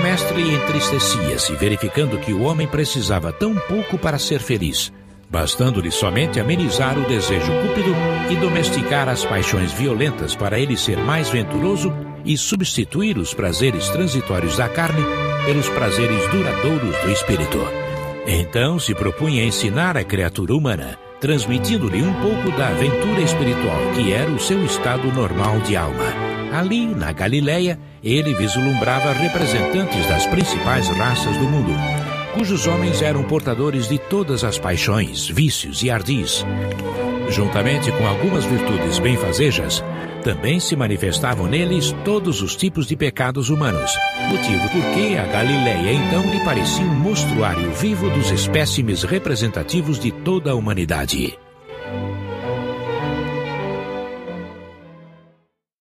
mestre entristecia-se, verificando que o homem precisava tão pouco para ser feliz, bastando-lhe somente amenizar o desejo cúpido e domesticar as paixões violentas para ele ser mais venturoso e substituir os prazeres transitórios da carne pelos prazeres duradouros do espírito. Então se propunha ensinar a criatura humana, transmitindo-lhe um pouco da aventura espiritual que era o seu estado normal de alma. Ali, na Galileia, ele vislumbrava representantes das principais raças do mundo, cujos homens eram portadores de todas as paixões, vícios e ardis. Juntamente com algumas virtudes benfazejas, também se manifestavam neles todos os tipos de pecados humanos, motivo por que a Galileia então lhe parecia um mostruário vivo dos espécimes representativos de toda a humanidade.